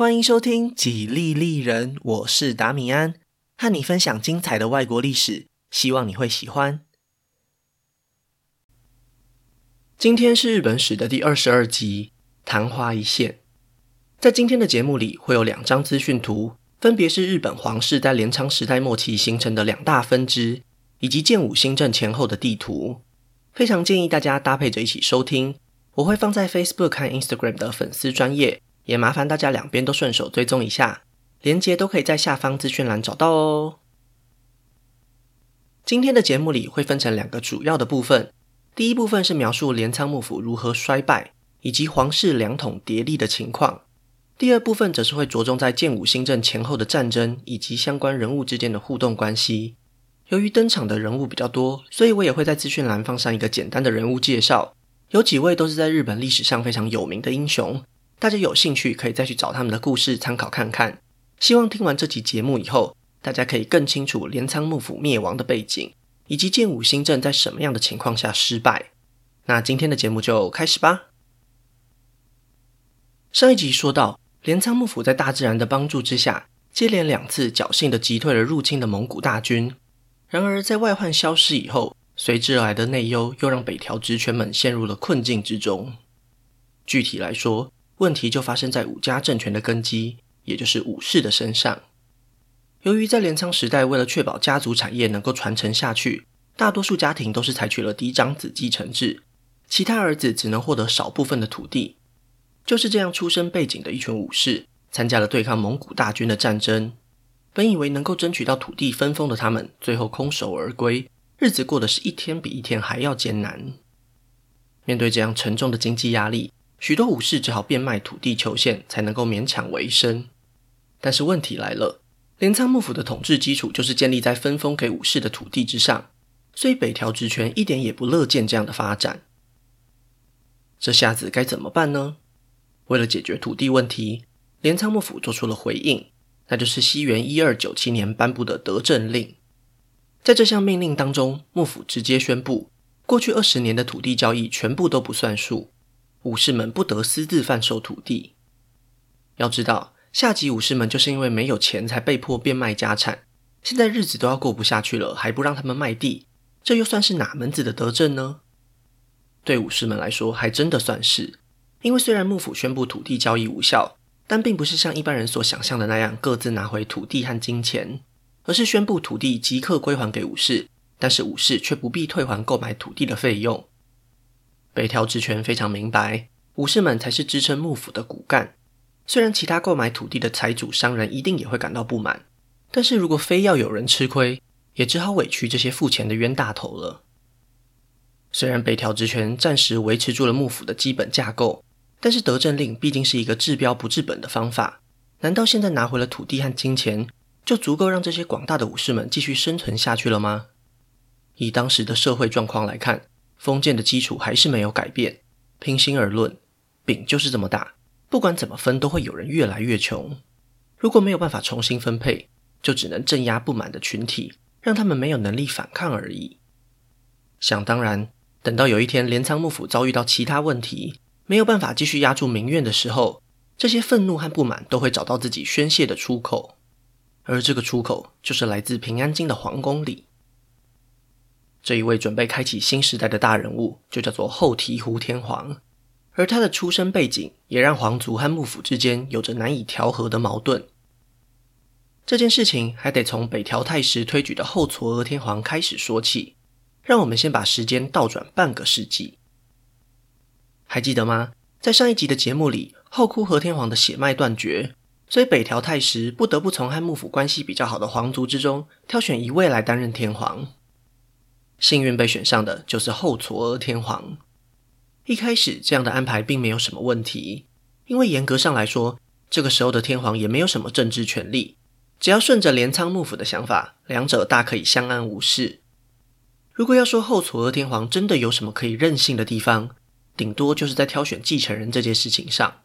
欢迎收听《几利利人》，我是达米安，和你分享精彩的外国历史，希望你会喜欢。今天是日本史的第二十二集，昙花一现。在今天的节目里，会有两张资讯图，分别是日本皇室在镰仓时代末期形成的两大分支，以及建武新政前后的地图。非常建议大家搭配着一起收听，我会放在 Facebook 和 Instagram 的粉丝专页。也麻烦大家两边都顺手追踪一下，连接都可以在下方资讯栏找到哦。今天的节目里会分成两个主要的部分，第一部分是描述镰仓幕府如何衰败，以及皇室两统叠立的情况；第二部分则是会着重在建武新政前后的战争以及相关人物之间的互动关系。由于登场的人物比较多，所以我也会在资讯栏放上一个简单的人物介绍，有几位都是在日本历史上非常有名的英雄。大家有兴趣可以再去找他们的故事参考看看。希望听完这集节目以后，大家可以更清楚镰仓幕府灭亡的背景，以及建武新政在什么样的情况下失败。那今天的节目就开始吧。上一集说到，镰仓幕府在大自然的帮助之下，接连两次侥幸地击退了入侵的蒙古大军。然而，在外患消失以后，随之而来的内忧又让北条职权们陷入了困境之中。具体来说，问题就发生在武家政权的根基，也就是武士的身上。由于在镰仓时代，为了确保家族产业能够传承下去，大多数家庭都是采取了嫡长子继承制，其他儿子只能获得少部分的土地。就是这样出身背景的一群武士，参加了对抗蒙古大军的战争。本以为能够争取到土地分封的他们，最后空手而归，日子过得是一天比一天还要艰难。面对这样沉重的经济压力，许多武士只好变卖土地求现，才能够勉强维生。但是问题来了，镰仓幕府的统治基础就是建立在分封给武士的土地之上，所以北条直权一点也不乐见这样的发展。这下子该怎么办呢？为了解决土地问题，镰仓幕府做出了回应，那就是西元一二九七年颁布的德政令。在这项命令当中，幕府直接宣布，过去二十年的土地交易全部都不算数。武士们不得私自贩售土地。要知道，下级武士们就是因为没有钱，才被迫变卖家产。现在日子都要过不下去了，还不让他们卖地，这又算是哪门子的德政呢？对武士们来说，还真的算是。因为虽然幕府宣布土地交易无效，但并不是像一般人所想象的那样各自拿回土地和金钱，而是宣布土地即刻归还给武士，但是武士却不必退还购买土地的费用。北条职权非常明白，武士们才是支撑幕府的骨干。虽然其他购买土地的财主商人一定也会感到不满，但是如果非要有人吃亏，也只好委屈这些付钱的冤大头了。虽然北条职权暂时维持住了幕府的基本架构，但是德政令毕竟是一个治标不治本的方法。难道现在拿回了土地和金钱，就足够让这些广大的武士们继续生存下去了吗？以当时的社会状况来看，封建的基础还是没有改变，平心而论，饼就是这么大，不管怎么分，都会有人越来越穷。如果没有办法重新分配，就只能镇压不满的群体，让他们没有能力反抗而已。想当然，等到有一天镰仓幕府遭遇到其他问题，没有办法继续压住民怨的时候，这些愤怒和不满都会找到自己宣泄的出口，而这个出口就是来自平安京的皇宫里。这一位准备开启新时代的大人物，就叫做后醍醐天皇，而他的出身背景也让皇族和幕府之间有着难以调和的矛盾。这件事情还得从北条泰时推举的后嵯峨天皇开始说起。让我们先把时间倒转半个世纪，还记得吗？在上一集的节目里，后嵯峨天皇的血脉断绝，所以北条泰时不得不从和幕府关系比较好的皇族之中挑选一位来担任天皇。幸运被选上的就是后嵯峨天皇。一开始这样的安排并没有什么问题，因为严格上来说，这个时候的天皇也没有什么政治权力，只要顺着镰仓幕府的想法，两者大可以相安无事。如果要说后嵯峨天皇真的有什么可以任性的地方，顶多就是在挑选继承人这件事情上。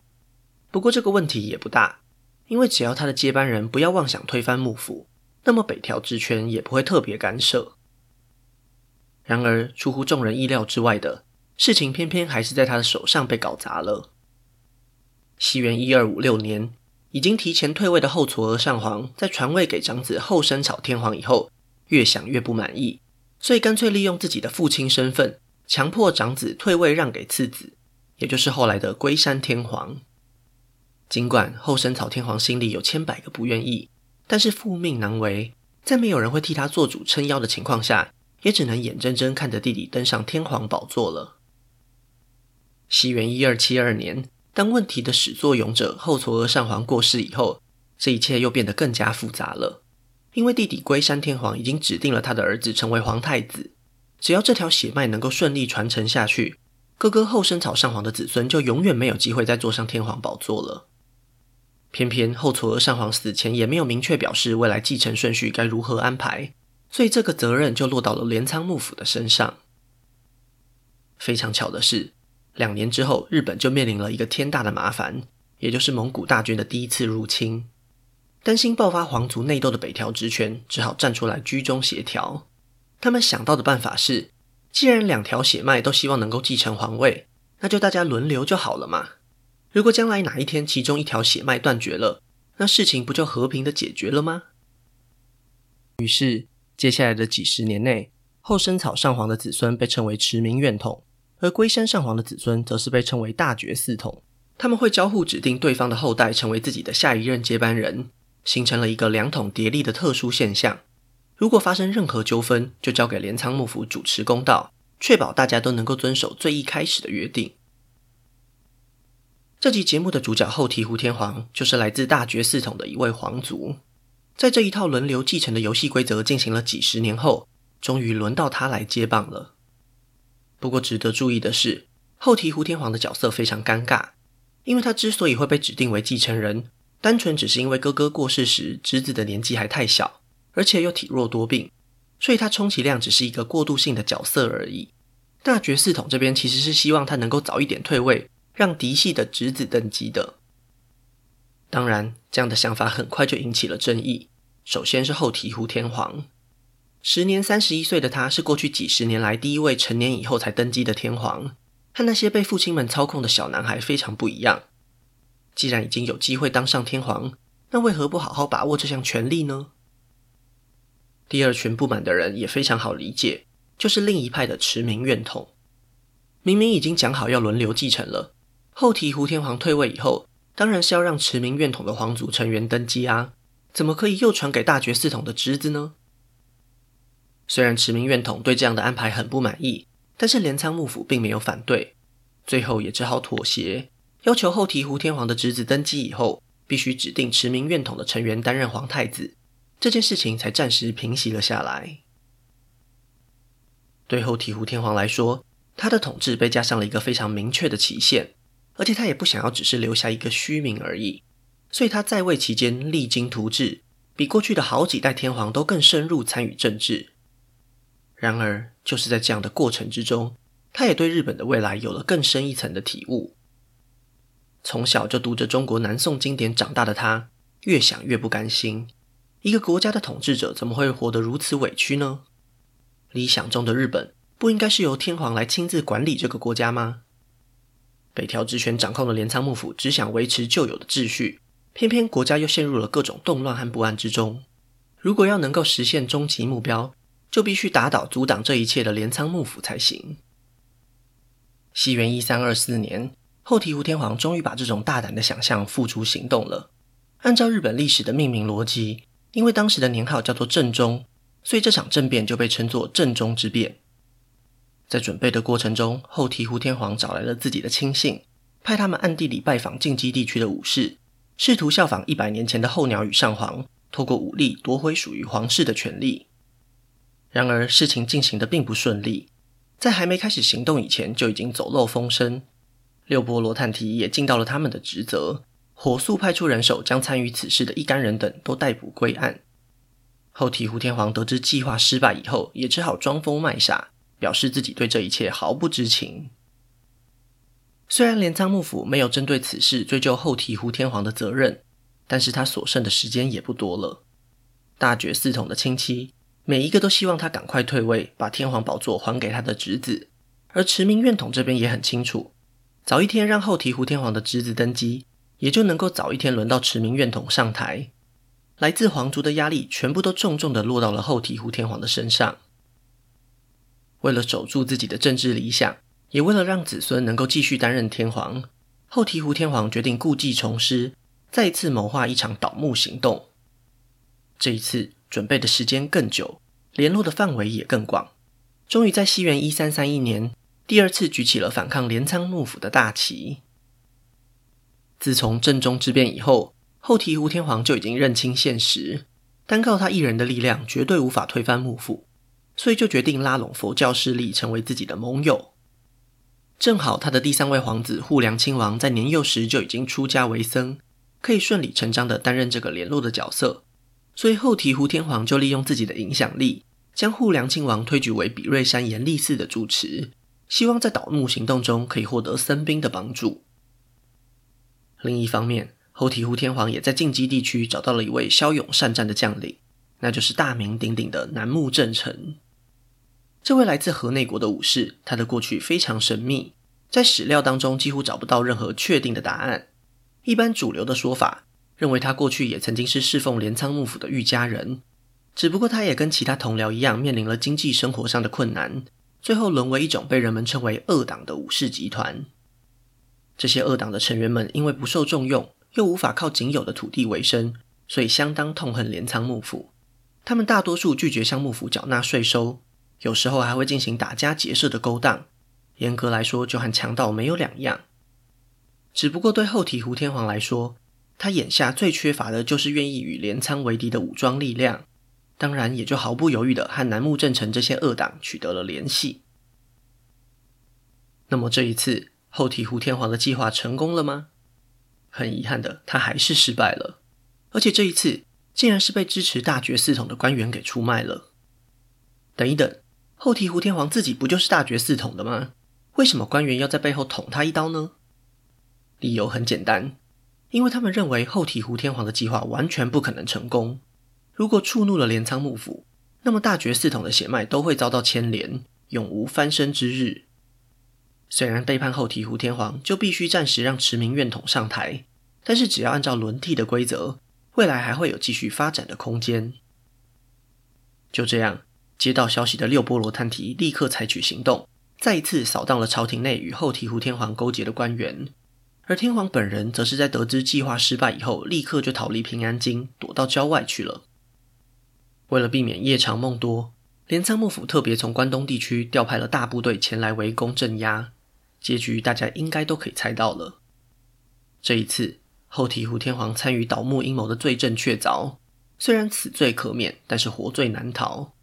不过这个问题也不大，因为只要他的接班人不要妄想推翻幕府，那么北条职权也不会特别干涉。然而，出乎众人意料之外的事情，偏偏还是在他的手上被搞砸了。西元一二五六年，已经提前退位的后嵯峨上皇在传位给长子后生草天皇以后，越想越不满意，所以干脆利用自己的父亲身份，强迫长子退位让给次子，也就是后来的龟山天皇。尽管后生草天皇心里有千百个不愿意，但是父命难违，在没有人会替他做主撑腰的情况下，也只能眼睁睁看着弟弟登上天皇宝座了。西元一二七二年。当问题的始作俑者后嵯峨上皇过世以后，这一切又变得更加复杂了。因为弟弟龟山天皇已经指定了他的儿子成为皇太子，只要这条血脉能够顺利传承下去，哥哥后生草上皇的子孙就永远没有机会再坐上天皇宝座了。偏偏后嵯峨上皇死前也没有明确表示未来继承顺序该如何安排，所以这个责任就落到了镰仓幕府的身上。非常巧的是，两年之后，日本就面临了一个天大的麻烦，也就是蒙古大军的第一次入侵。担心爆发皇族内斗的北条直权只好站出来居中协调。他们想到的办法是，既然两条血脉都希望能够继承皇位，那就大家轮流就好了嘛。如果将来哪一天其中一条血脉断绝了，那事情不就和平的解决了吗？于是，接下来的几十年内，后生草上皇的子孙被称为持明院统。而龟山上皇的子孙则是被称为大觉寺统，他们会交互指定对方的后代成为自己的下一任接班人，形成了一个两统叠立的特殊现象。如果发生任何纠纷，就交给镰仓幕府主持公道，确保大家都能够遵守最一开始的约定。这集节目的主角后醍醐天皇就是来自大觉寺统的一位皇族，在这一套轮流继承的游戏规则进行了几十年后，终于轮到他来接棒了。不过，值得注意的是，后醍醐天皇的角色非常尴尬，因为他之所以会被指定为继承人，单纯只是因为哥哥过世时侄子的年纪还太小，而且又体弱多病，所以他充其量只是一个过渡性的角色而已。大觉寺统这边其实是希望他能够早一点退位，让嫡系的侄子登基的。当然，这样的想法很快就引起了争议。首先是后醍醐天皇。时年三十一岁的他，是过去几十年来第一位成年以后才登基的天皇，和那些被父亲们操控的小男孩非常不一样。既然已经有机会当上天皇，那为何不好好把握这项权利呢？第二群不满的人也非常好理解，就是另一派的持明院统。明明已经讲好要轮流继承了，后醍醐天皇退位以后，当然是要让持明院统的皇族成员登基啊，怎么可以又传给大觉寺统的侄子呢？虽然持明院统对这样的安排很不满意，但是镰仓幕府并没有反对，最后也只好妥协，要求后醍醐天皇的侄子登基以后，必须指定持明院统的成员担任皇太子，这件事情才暂时平息了下来。对后醍醐天皇来说，他的统治被加上了一个非常明确的期限，而且他也不想要只是留下一个虚名而已，所以他在位期间励精图治，比过去的好几代天皇都更深入参与政治。然而，就是在这样的过程之中，他也对日本的未来有了更深一层的体悟。从小就读着中国南宋经典长大的他，越想越不甘心：一个国家的统治者怎么会活得如此委屈呢？理想中的日本不应该是由天皇来亲自管理这个国家吗？北条直权掌控的镰仓幕府只想维持旧有的秩序，偏偏国家又陷入了各种动乱和不安之中。如果要能够实现终极目标，就必须打倒阻挡这一切的镰仓幕府才行。西元一三二四年，后醍醐天皇终于把这种大胆的想象付诸行动了。按照日本历史的命名逻辑，因为当时的年号叫做正中，所以这场政变就被称作正中之变。在准备的过程中，后醍醐天皇找来了自己的亲信，派他们暗地里拜访近畿地区的武士，试图效仿一百年前的后鸟羽上皇，透过武力夺回属于皇室的权力。然而，事情进行得并不顺利，在还没开始行动以前，就已经走漏风声。六波罗探提也尽到了他们的职责，火速派出人手，将参与此事的一干人等都逮捕归案。后醍醐天皇得知计划失败以后，也只好装疯卖傻，表示自己对这一切毫不知情。虽然镰仓幕府没有针对此事追究后醍醐天皇的责任，但是他所剩的时间也不多了。大觉寺统的亲戚。每一个都希望他赶快退位，把天皇宝座还给他的侄子。而持明院统这边也很清楚，早一天让后醍醐天皇的侄子登基，也就能够早一天轮到持明院统上台。来自皇族的压力全部都重重的落到了后醍醐天皇的身上。为了守住自己的政治理想，也为了让子孙能够继续担任天皇，后醍醐天皇决定故技重施，再一次谋划一场倒幕行动。这一次准备的时间更久，联络的范围也更广，终于在西元一三三一年，第二次举起了反抗镰仓幕府的大旗。自从政中之变以后，后醍醐天皇就已经认清现实，单靠他一人的力量绝对无法推翻幕府，所以就决定拉拢佛教势力成为自己的盟友。正好他的第三位皇子护良亲王在年幼时就已经出家为僧，可以顺理成章地担任这个联络的角色，所以后醍醐天皇就利用自己的影响力，将护良亲王推举为比瑞山延立寺的住持，希望在倒幕行动中可以获得僧兵的帮助。另一方面，后醍醐天皇也在近畿地区找到了一位骁勇善战的将领，那就是大名鼎鼎的南木正成。这位来自河内国的武士，他的过去非常神秘，在史料当中几乎找不到任何确定的答案。一般主流的说法认为，他过去也曾经是侍奉镰仓幕府的御家人，只不过他也跟其他同僚一样，面临了经济生活上的困难，最后沦为一种被人们称为恶党的武士集团。这些恶党的成员们因为不受重用，又无法靠仅有的土地为生，所以相当痛恨镰仓幕府。他们大多数拒绝向幕府缴纳税收，有时候还会进行打家劫舍的勾当。严格来说，就和强盗没有两样。只不过对后醍醐天皇来说，他眼下最缺乏的就是愿意与镰仓为敌的武装力量。当然，也就毫不犹豫地和楠木正成这些恶党取得了联系。那么这一次，后醍醐天皇的计划成功了吗？很遗憾的，他还是失败了，而且这一次竟然是被支持大觉寺统的官员给出卖了。等一等，后醍醐天皇自己不就是大觉寺统的吗？为什么官员要在背后捅他一刀呢？理由很简单，因为他们认为后醍醐天皇的计划完全不可能成功。如果触怒了镰仓幕府，那么大觉寺统的血脉都会遭到牵连，永无翻身之日。虽然背叛后醍醐天皇就必须暂时让持明院统上台，但是只要按照轮替的规则，未来还会有继续发展的空间。就这样，接到消息的六波罗探提立刻采取行动，再一次扫荡了朝廷内与后醍醐天皇勾结的官员。而天皇本人则是在得知计划失败以后，立刻就逃离平安京，躲到郊外去了。为了避免夜长梦多，镰仓幕府特别从关东地区调派了大部队前来围攻镇压。结局大家应该都可以猜到了。这一次，后醍醐天皇参与倒幕阴谋的罪证确凿，虽然此罪可免，但是活罪难逃。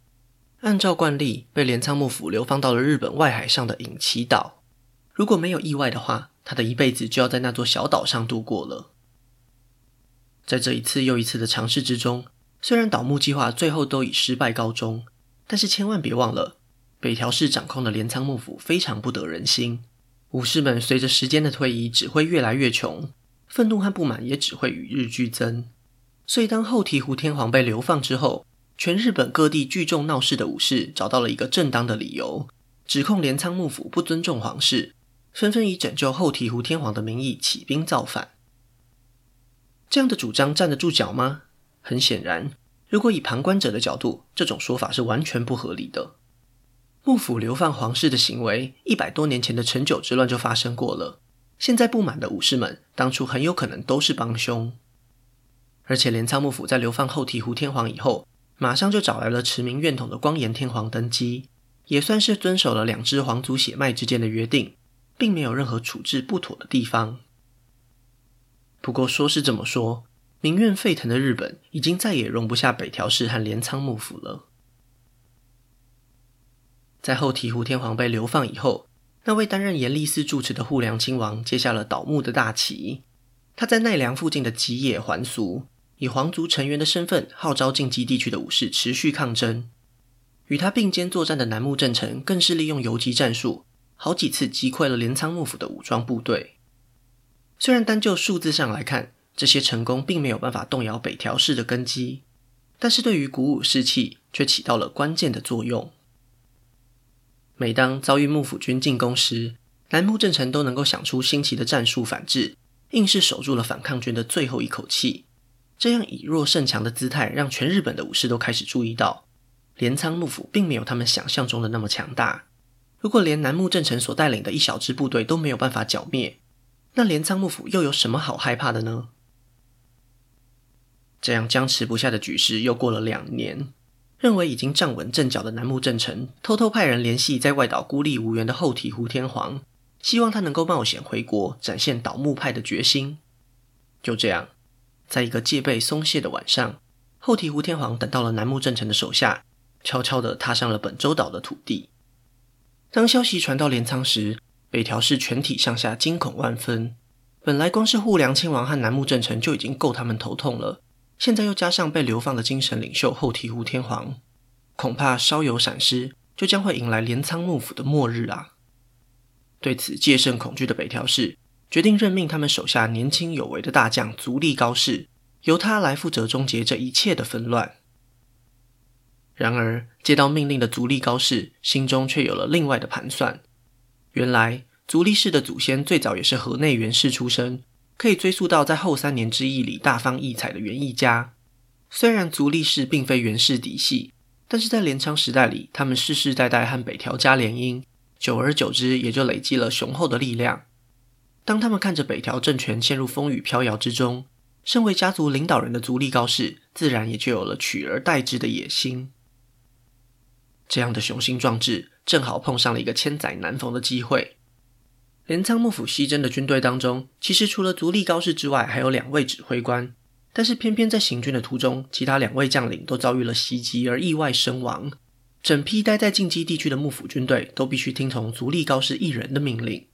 按照惯例，被镰仓幕府流放到了日本外海上的隐岐岛。如果没有意外的话，他的一辈子就要在那座小岛上度过了。在这一次又一次的尝试之中，虽然倒幕计划最后都以失败告终，但是千万别忘了，北条氏掌控的镰仓幕府非常不得人心。武士们随着时间的推移，只会越来越穷，愤怒和不满也只会与日俱增。所以，当后醍醐天皇被流放之后，全日本各地聚众闹事的武士找到了一个正当的理由，指控镰仓幕府不尊重皇室，纷纷以拯救后醍醐天皇的名义起兵造反。这样的主张站得住脚吗？很显然，如果以旁观者的角度，这种说法是完全不合理的。幕府流放皇室的行为，一百多年前的陈久之乱就发生过了。现在不满的武士们，当初很有可能都是帮凶。而且镰仓幕府在流放后醍醐天皇以后，马上就找来了持名院统的光严天皇登基，也算是遵守了两支皇族血脉之间的约定，并没有任何处置不妥的地方。不过说是这么说，民怨沸腾的日本已经再也容不下北条氏和镰仓幕府了。在后醍醐天皇被流放以后，那位担任延历寺住持的护良亲王接下了倒幕的大旗。他在奈良附近的吉野还俗，以皇族成员的身份号召近畿地区的武士持续抗争。与他并肩作战的南木正成更是利用游击战术，好几次击溃了镰仓幕府的武装部队。虽然单就数字上来看，这些成功并没有办法动摇北条氏的根基，但是对于鼓舞士气却起到了关键的作用。每当遭遇幕府军进攻时，南木正成都能够想出新奇的战术反制，硬是守住了反抗军的最后一口气。这样以弱胜强的姿态，让全日本的武士都开始注意到，镰仓幕府并没有他们想象中的那么强大。如果连楠木正成所带领的一小支部队都没有办法剿灭，那镰仓幕府又有什么好害怕的呢？这样僵持不下的局势又过了两年，认为已经站稳阵脚的楠木正成偷偷派人联系在外岛孤立无援的后醍醐天皇，希望他能够冒险回国，展现倒幕派的决心。就这样，在一个戒备松懈的晚上，后醍醐天皇等到了楠木正成的手下，悄悄地踏上了本州岛的土地。当消息传到镰仓时，北条氏全体上下惊恐万分。本来光是户良亲王和楠木正成就已经够他们头痛了，现在又加上被流放的精神领袖后醍醐天皇，恐怕稍有闪失，就将会迎来镰仓幕府的末日啊！对此戒慎恐惧的北条氏决定任命他们手下年轻有为的大将足利高氏，由他来负责终结这一切的纷乱。然而，接到命令的足利高氏心中却有了另外的盘算，原来。足利氏的祖先最早也是河内源氏出身，可以追溯到在后三年之役里大放异彩的源义家。虽然足利氏并非源氏嫡系，但是在镰仓时代里，他们世世代代和北条家联姻，久而久之也就累积了雄厚的力量。当他们看着北条政权陷入风雨飘摇之中，身为家族领导人的足利高氏自然也就有了取而代之的野心。这样的雄心壮志，正好碰上了一个千载难逢的机会。镰仓幕府西征的军队当中，其实除了足利高氏之外，还有两位指挥官。但是偏偏在行军的途中，其他两位将领都遭遇了袭击而意外身亡。整批待在近畿地区的幕府军队都必须听从足利高氏一人的命令。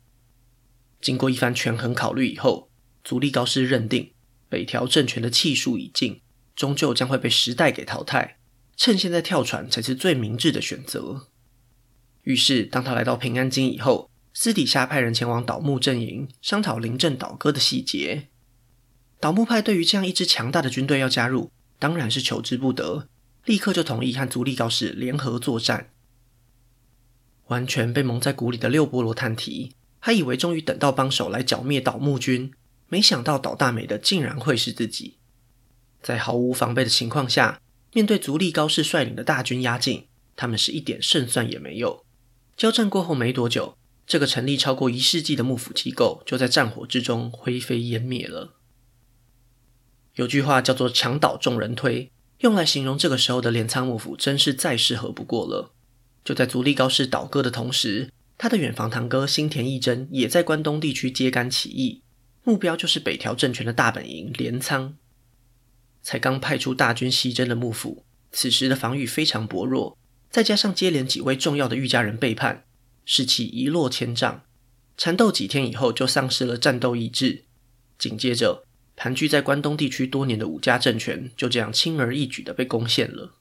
经过一番权衡考虑以后，足利高氏认定北条政权的气数已尽，终究将会被时代给淘汰，趁现在跳船才是最明智的选择。于是，当他来到平安京以后，私底下派人前往倒幕阵营，商讨临阵倒戈的细节。倒幕派对于这样一支强大的军队要加入，当然是求之不得，立刻就同意和足利高氏联合作战。完全被蒙在鼓里的六波罗探提，还以为终于等到帮手来剿灭倒幕军，没想到倒大霉的竟然会是自己。在毫无防备的情况下，面对足利高氏率领的大军压境，他们是一点胜算也没有。交战过后没多久。这个成立超过一世纪的幕府机构，就在战火之中灰飞烟灭了。有句话叫做“墙倒众人推”，用来形容这个时候的镰仓幕府，真是再适合不过了。就在足利高氏倒戈的同时，他的远房堂哥新田义贞也在关东地区揭竿起义，目标就是北条政权的大本营镰仓。才刚派出大军西征的幕府，此时的防御非常薄弱，再加上接连几位重要的御家人背叛。士气一落千丈，缠斗几天以后就丧失了战斗意志。紧接着，盘踞在关东地区多年的武家政权就这样轻而易举的被攻陷了。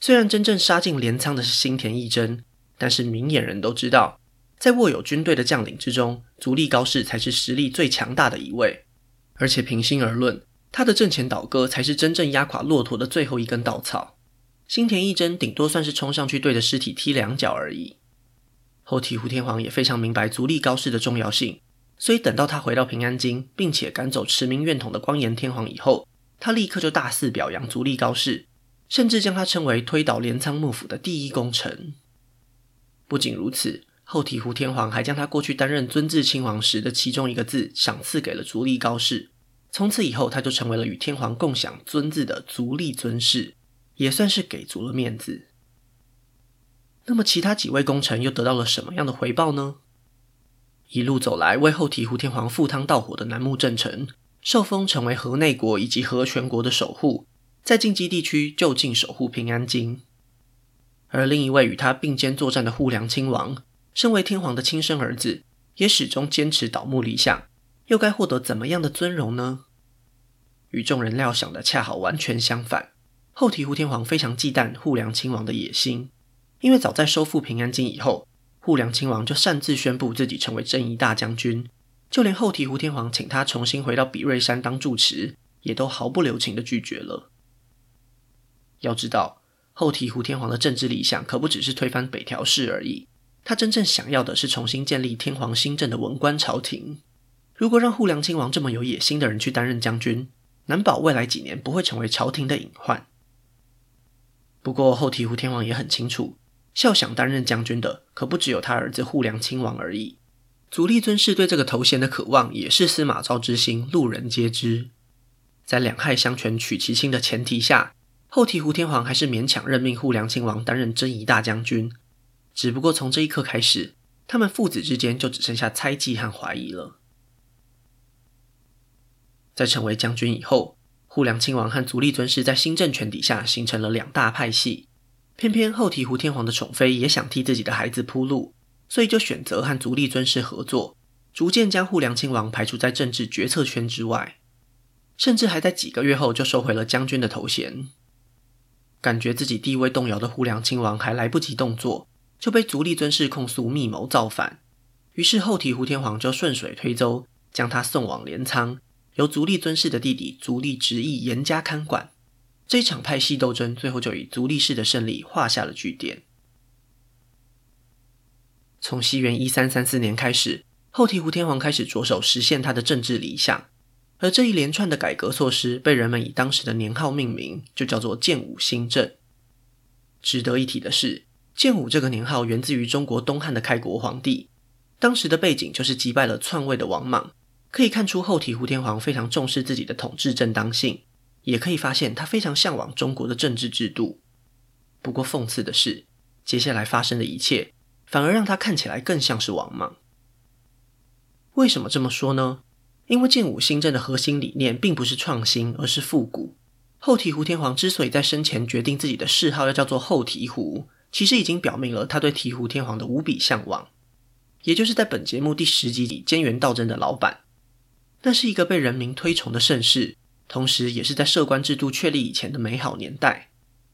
虽然真正杀进镰仓的是新田义贞，但是明眼人都知道，在握有军队的将领之中，足利高氏才是实力最强大的一位。而且平心而论，他的阵前倒戈才是真正压垮骆驼的最后一根稻草。新田义贞顶多算是冲上去对着尸体踢两脚而已。后醍醐天皇也非常明白足利高氏的重要性，所以等到他回到平安京，并且赶走驰名院统的光严天皇以后，他立刻就大肆表扬足利高氏，甚至将他称为推倒镰仓幕府的第一功臣。不仅如此，后醍醐天皇还将他过去担任尊治亲王时的其中一个字赏赐给了足利高氏，从此以后他就成为了与天皇共享尊字的足利尊氏。也算是给足了面子。那么，其他几位功臣又得到了什么样的回报呢？一路走来，为后醍醐天皇赴汤蹈火的楠木正成，受封成为河内国以及河泉国的守护，在近畿地区就近守护平安京。而另一位与他并肩作战的护良亲王，身为天皇的亲生儿子，也始终坚持倒幕理想，又该获得怎么样的尊荣呢？与众人料想的恰好完全相反。后醍醐天皇非常忌惮护良亲王的野心，因为早在收复平安京以后，护良亲王就擅自宣布自己成为征夷大将军，就连后醍醐天皇请他重新回到比叡山当住持，也都毫不留情地拒绝了。要知道，后醍醐天皇的政治理想可不只是推翻北条氏而已，他真正想要的是重新建立天皇新政的文官朝廷。如果让护良亲王这么有野心的人去担任将军，难保未来几年不会成为朝廷的隐患。不过后醍醐天皇也很清楚，孝想担任将军的可不只有他儿子护良亲王而已。足利尊氏对这个头衔的渴望也是司马昭之心，路人皆知。在两害相权取其轻的前提下，后醍醐天皇还是勉强任命护良亲王担任征夷大将军。只不过从这一刻开始，他们父子之间就只剩下猜忌和怀疑了。在成为将军以后，护良亲王和足利尊氏在新政权底下形成了两大派系。偏偏后醍醐天皇的宠妃也想替自己的孩子铺路，所以就选择和足利尊氏合作，逐渐将护良亲王排除在政治决策圈之外，甚至还在几个月后就收回了将军的头衔。感觉自己地位动摇的护良亲王还来不及动作，就被足利尊氏控诉密谋造反。于是后醍醐天皇就顺水推舟，将他送往镰仓。由足利尊氏的弟弟足利直义严加看管，这场派系斗争最后就以足利氏的胜利画下了句点。从西元一三三四年开始，后醍醐天皇开始着手实现他的政治理想，而这一连串的改革措施被人们以当时的年号命名，就叫做建武新政。值得一提的是，建武这个年号源自于中国东汉的开国皇帝，当时的背景就是击败了篡位的王莽。可以看出后醍醐天皇非常重视自己的统治正当性，也可以发现他非常向往中国的政治制度。不过讽刺的是，接下来发生的一切反而让他看起来更像是王莽。为什么这么说呢？因为建武新政的核心理念并不是创新，而是复古。后醍醐天皇之所以在生前决定自己的谥号要叫做后醍醐，其实已经表明了他对醍醐天皇的无比向往，也就是在本节目第十集里菅原道真的老板。那是一个被人民推崇的盛世，同时也是在摄关制度确立以前的美好年代。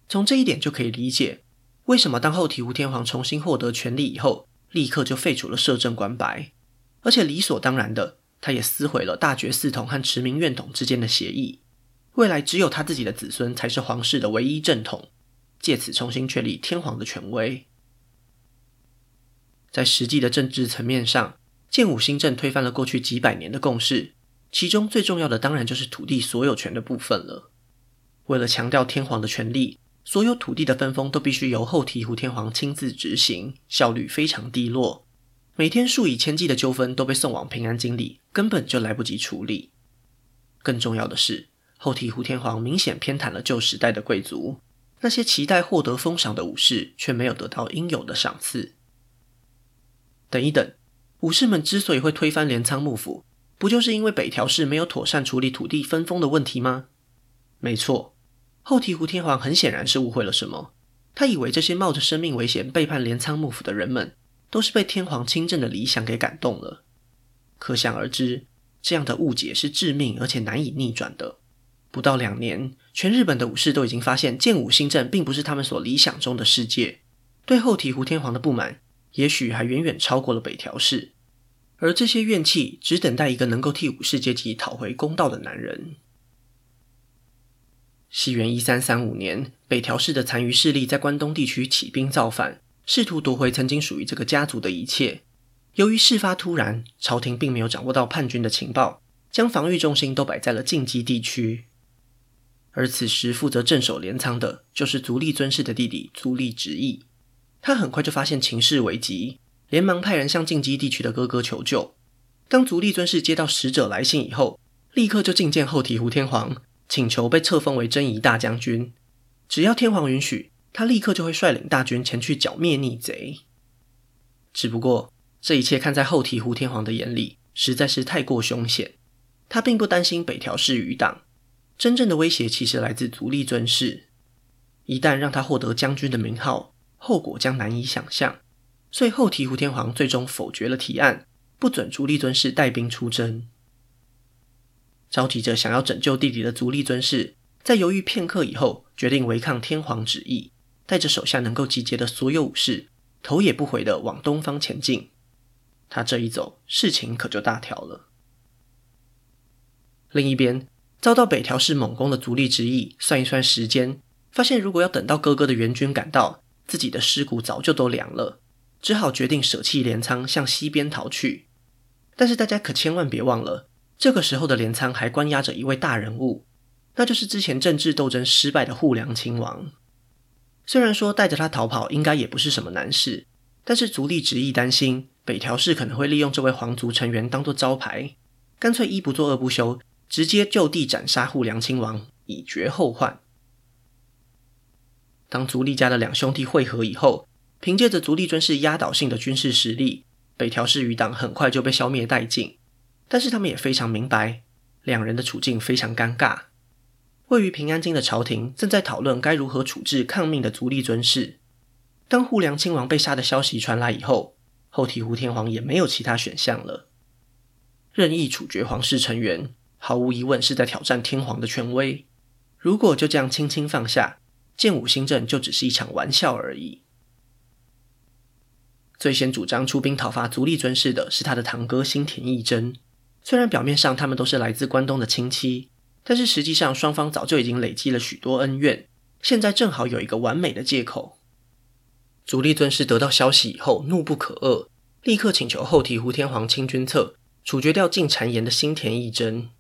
从这一点就可以理解，为什么当后醍醐天皇重新获得权力以后，立刻就废除了摄政官白，而且理所当然的，他也撕毁了大觉寺统和持明院统之间的协议，未来只有他自己的子孙才是皇室的唯一正统，借此重新确立天皇的权威。在实际的政治层面上，建武新政推翻了过去几百年的共识。其中最重要的当然就是土地所有权的部分了。为了强调天皇的权力，所有土地的分封都必须由后醍醐天皇亲自执行，效率非常低落。每天数以千计的纠纷都被送往平安京里，根本就来不及处理。更重要的是，后醍醐天皇明显偏袒了旧时代的贵族，那些期待获得封赏的武士却没有得到应有的赏赐。等一等，武士们之所以会推翻镰仓幕府，不就是因为北条氏没有妥善处理土地分封的问题吗？没错，后醍醐天皇很显然是误会了什么。他以为这些冒着生命危险背叛镰仓幕府的人们，都是被天皇亲政的理想给感动了。可想而知，这样的误解是致命而且难以逆转的。不到两年，全日本的武士都已经发现建武新政并不是他们所理想中的世界，对后醍醐天皇的不满，也许还远远超过了北条氏。而这些怨气只等待一个能够替武士阶级讨回公道的男人。西元一三三五年，北条氏的残余势力在关东地区起兵造反，试图夺回曾经属于这个家族的一切。由于事发突然，朝廷并没有掌握到叛军的情报，将防御重心都摆在了近畿地区。而此时负责镇守镰仓的，就是足利尊氏的弟弟足利直义。他很快就发现情势危急。连忙派人向近畿地区的哥哥求救。当足利尊氏接到使者来信以后，立刻就觐见后醍醐天皇，请求被册封为征夷大将军。只要天皇允许，他立刻就会率领大军前去剿灭逆贼。只不过，这一切看在后醍醐天皇的眼里，实在是太过凶险。他并不担心北条氏余党，真正的威胁其实来自足利尊氏。一旦让他获得将军的名号，后果将难以想象。所以后醍醐天皇最终否决了提案，不准足利尊氏带兵出征。着急着想要拯救弟弟的足利尊氏，在犹豫片刻以后，决定违抗天皇旨意，带着手下能够集结的所有武士，头也不回的往东方前进。他这一走，事情可就大条了。另一边，遭到北条氏猛攻的足利直义，算一算时间，发现如果要等到哥哥的援军赶到，自己的尸骨早就都凉了。只好决定舍弃镰仓，向西边逃去。但是大家可千万别忘了，这个时候的镰仓还关押着一位大人物，那就是之前政治斗争失败的户良亲王。虽然说带着他逃跑应该也不是什么难事，但是足利执意担心北条氏可能会利用这位皇族成员当做招牌，干脆一不做二不休，直接就地斩杀户良亲王，以绝后患。当足利家的两兄弟会合以后，凭借着足利尊氏压倒性的军事实力，北条氏余党很快就被消灭殆尽。但是他们也非常明白，两人的处境非常尴尬。位于平安京的朝廷正在讨论该如何处置抗命的足利尊氏。当户良亲王被杀的消息传来以后，后醍醐天皇也没有其他选项了。任意处决皇室成员，毫无疑问是在挑战天皇的权威。如果就这样轻轻放下，建武新政就只是一场玩笑而已。最先主张出兵讨伐足利尊氏的是他的堂哥新田义贞。虽然表面上他们都是来自关东的亲戚。但是实际上，双方早就已经累积了许多恩怨，现在正好有一个完美的借口。足利尊氏得到消息以后，怒不可遏，立刻请求后醍醐天皇亲军策，处决掉进谗言的新田义贞。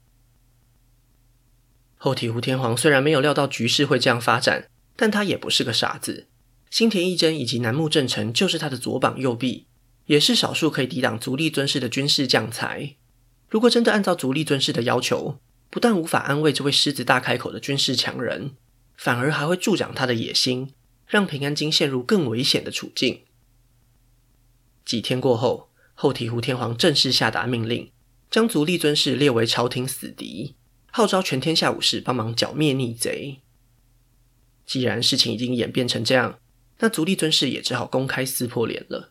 后醍醐天皇虽然没有料到局势会这样发展，但他也不是个傻子。新田义贞以及楠木正成就是他的左膀右臂，也是少数可以抵挡足利尊氏的军事将才。如果真的按照足利尊氏的要求，不但无法安慰这位狮子大开口的军事强人，反而还会助长他的野心，让平安京陷入更危险的处境。几天过后，后醍醐天皇正式下达命令，将足利尊氏列为朝廷死敌，号召全天下武士帮忙剿灭逆贼。既然事情已经演变成这样，那足利尊氏也只好公开撕破脸了。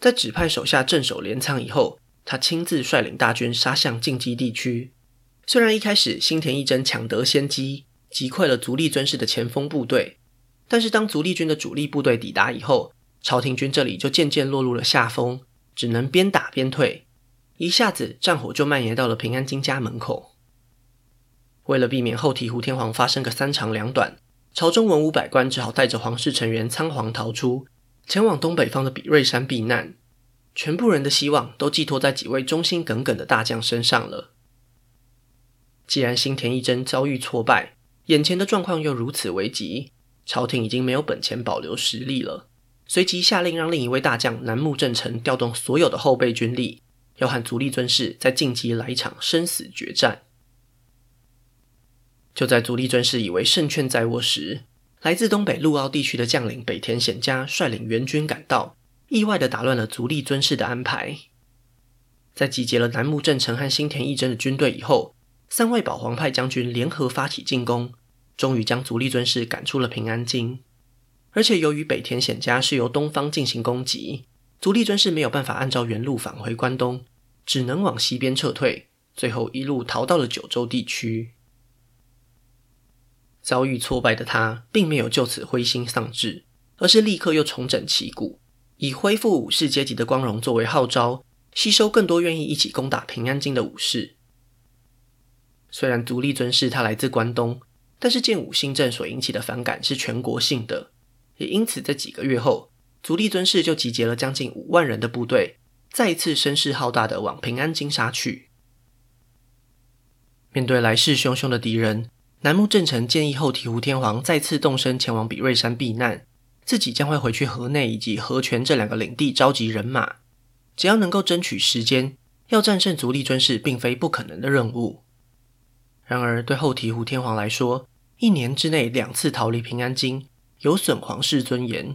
在指派手下镇守镰仓以后，他亲自率领大军杀向近畿地区。虽然一开始新田义贞抢得先机，击溃了足利尊氏的前锋部队，但是当足利军的主力部队抵达以后，朝廷军这里就渐渐落入了下风，只能边打边退，一下子战火就蔓延到了平安京家门口。为了避免后醍醐天皇发生个三长两短，朝中文武百官只好带着皇室成员仓皇逃出，前往东北方的比瑞山避难，全部人的希望都寄托在几位忠心耿耿的大将身上了。既然新田义贞遭遇挫败，眼前的状况又如此危急，朝廷已经没有本钱保留实力了。随即下令让另一位大将楠木正成调动所有的后备军力，要和足利尊氏在近畿来一场生死决战。就在足利尊氏以为胜券在握时，来自东北陆奥地区的将领北田显家率领援军赶到，意外地打乱了足利尊氏的安排。在集结了楠木正成和新田义贞的军队以后，三位保皇派将军联合发起进攻，终于将足利尊氏赶出了平安京。而且由于北田显家是由东方进行攻击，足利尊氏没有办法按照原路返回关东，只能往西边撤退，最后一路逃到了九州地区。遭遇挫败的他，并没有就此灰心丧志，而是立刻又重整旗鼓，以恢复武士阶级的光荣作为号召，吸收更多愿意一起攻打平安京的武士。虽然足利尊氏他来自关东，但是建武新政所引起的反感是全国性的，也因此在几个月后，足利尊氏就集结了将近五万人的部队，再一次声势浩大的往平安京杀去。面对来势汹汹的敌人，楠木正成建议后醍醐天皇再次动身前往比瑞山避难，自己将会回去河内以及河泉这两个领地召集人马，只要能够争取时间，要战胜足利尊氏并非不可能的任务。然而，对后醍醐天皇来说，一年之内两次逃离平安京，有损皇室尊严。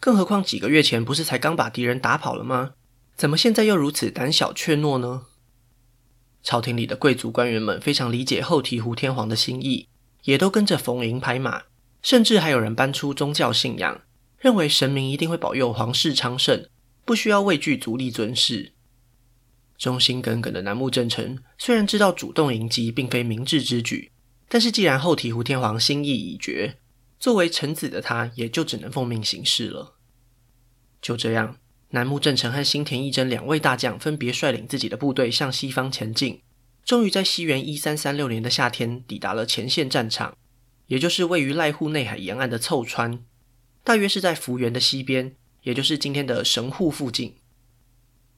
更何况几个月前不是才刚把敌人打跑了吗？怎么现在又如此胆小怯懦呢？朝廷里的贵族官员们非常理解后醍醐天皇的心意，也都跟着逢迎拍马，甚至还有人搬出宗教信仰，认为神明一定会保佑皇室昌盛，不需要畏惧足利尊氏。忠心耿耿的楠木正成虽然知道主动迎击并非明智之举，但是既然后醍醐天皇心意已决，作为臣子的他也就只能奉命行事了。就这样，楠木正成和新田义贞两位大将分别率领自己的部队向西方前进，终于在西元一三三六年的夏天抵达了前线战场，也就是位于濑户内海沿岸的凑川，大约是在福原的西边，也就是今天的神户附近。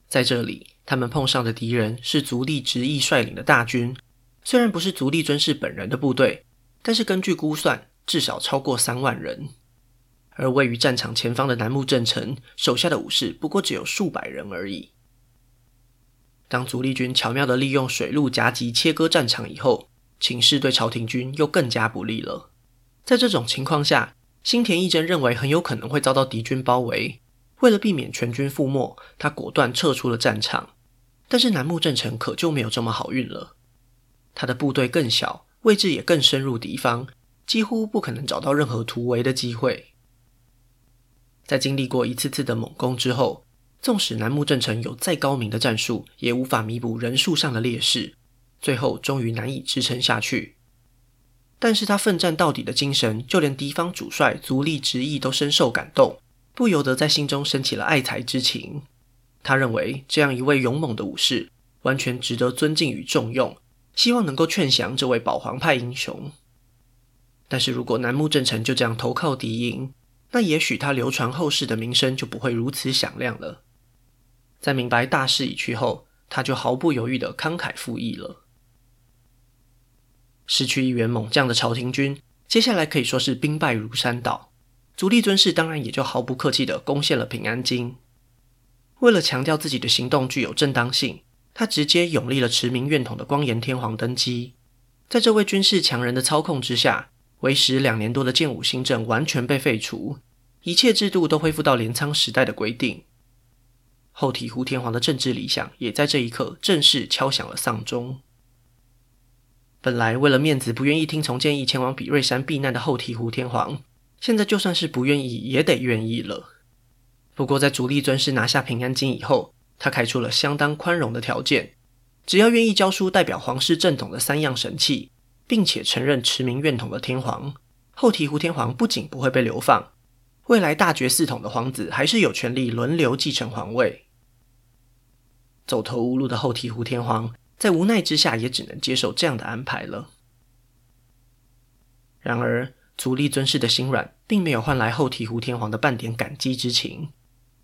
在这里。他们碰上的敌人是足利直义率领的大军，虽然不是足利尊氏本人的部队，但是根据估算，至少超过三万人。而位于战场前方的楠木正成手下的武士不过只有数百人而已。当足利军巧妙地利用水路夹击切割战场以后，情势对朝廷军又更加不利了。在这种情况下，新田义贞认为很有可能会遭到敌军包围。为了避免全军覆没，他果断撤出了战场。但是楠木正成可就没有这么好运了。他的部队更小，位置也更深入敌方，几乎不可能找到任何突围的机会。在经历过一次次的猛攻之后，纵使楠木正成有再高明的战术，也无法弥补人数上的劣势，最后终于难以支撑下去。但是他奋战到底的精神，就连敌方主帅足利直义都深受感动。不由得在心中升起了爱才之情。他认为这样一位勇猛的武士，完全值得尊敬与重用，希望能够劝降这位保皇派英雄。但是如果楠木正成就这样投靠敌营，那也许他流传后世的名声就不会如此响亮了。在明白大势已去后，他就毫不犹豫地慷慨赴义了。失去一员猛将的朝廷军，接下来可以说是兵败如山倒。足利尊氏当然也就毫不客气地攻陷了平安京。为了强调自己的行动具有正当性，他直接拥立了持明院统的光严天皇登基。在这位军事强人的操控之下，维持两年多的建武新政完全被废除，一切制度都恢复到镰仓时代的规定。后醍醐天皇的政治理想也在这一刻正式敲响了丧钟。本来为了面子不愿意听从建议前往比瑞山避难的后醍醐天皇。现在就算是不愿意，也得愿意了。不过，在足利尊氏拿下平安京以后，他开出了相当宽容的条件：只要愿意交出代表皇室正统的三样神器，并且承认持明院统的天皇，后醍醐天皇不仅不会被流放，未来大爵四统的皇子还是有权利轮流继承皇位。走投无路的后醍醐天皇，在无奈之下，也只能接受这样的安排了。然而，足利尊氏的心软，并没有换来后醍醐天皇的半点感激之情。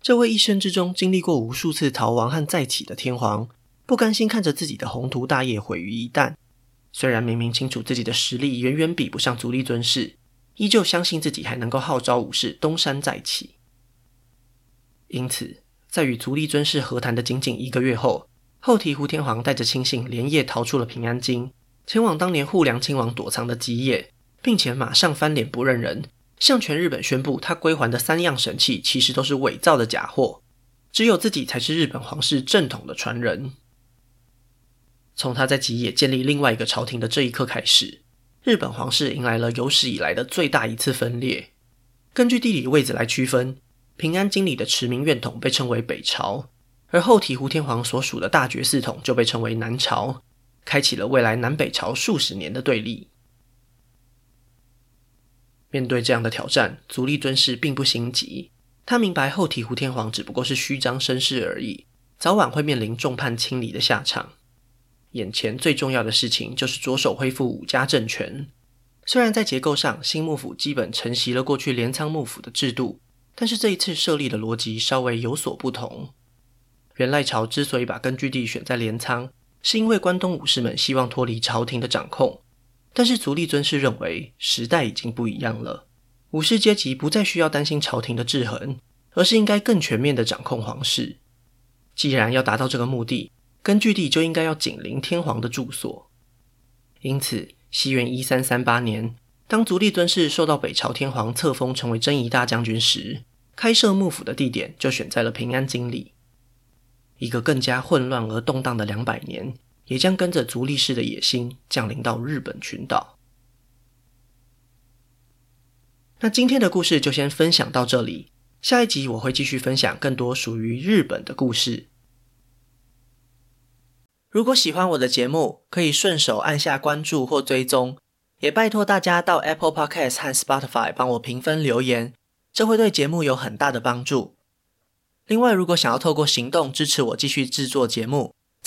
这位一生之中经历过无数次逃亡和再起的天皇，不甘心看着自己的宏图大业毁于一旦。虽然明明清楚自己的实力远远比不上足利尊氏，依旧相信自己还能够号召武士东山再起。因此，在与足利尊氏和谈的仅仅一个月后，后醍醐天皇带着亲信连夜逃出了平安京，前往当年户良亲王躲藏的吉野。并且马上翻脸不认人，向全日本宣布，他归还的三样神器其实都是伪造的假货，只有自己才是日本皇室正统的传人。从他在吉野建立另外一个朝廷的这一刻开始，日本皇室迎来了有史以来的最大一次分裂。根据地理位置来区分，平安京里的持明院统被称为北朝，而后醍醐天皇所属的大觉寺统就被称为南朝，开启了未来南北朝数十年的对立。面对这样的挑战，足利尊氏并不心急。他明白后醍醐天皇只不过是虚张声势而已，早晚会面临众叛亲离的下场。眼前最重要的事情就是着手恢复武家政权。虽然在结构上新幕府基本承袭了过去镰仓幕府的制度，但是这一次设立的逻辑稍微有所不同。源赖朝之所以把根据地选在镰仓，是因为关东武士们希望脱离朝廷的掌控。但是足利尊氏认为时代已经不一样了，武士阶级不再需要担心朝廷的制衡，而是应该更全面地掌控皇室。既然要达到这个目的，根据地就应该要紧邻天皇的住所。因此，西元一三三八年，当足利尊氏受到北朝天皇册封成为征夷大将军时，开设幕府的地点就选在了平安京里。一个更加混乱而动荡的两百年。也将跟着足利氏的野心降临到日本群岛。那今天的故事就先分享到这里，下一集我会继续分享更多属于日本的故事。如果喜欢我的节目，可以顺手按下关注或追踪，也拜托大家到 Apple Podcast 和 Spotify 帮我评分留言，这会对节目有很大的帮助。另外，如果想要透过行动支持我继续制作节目，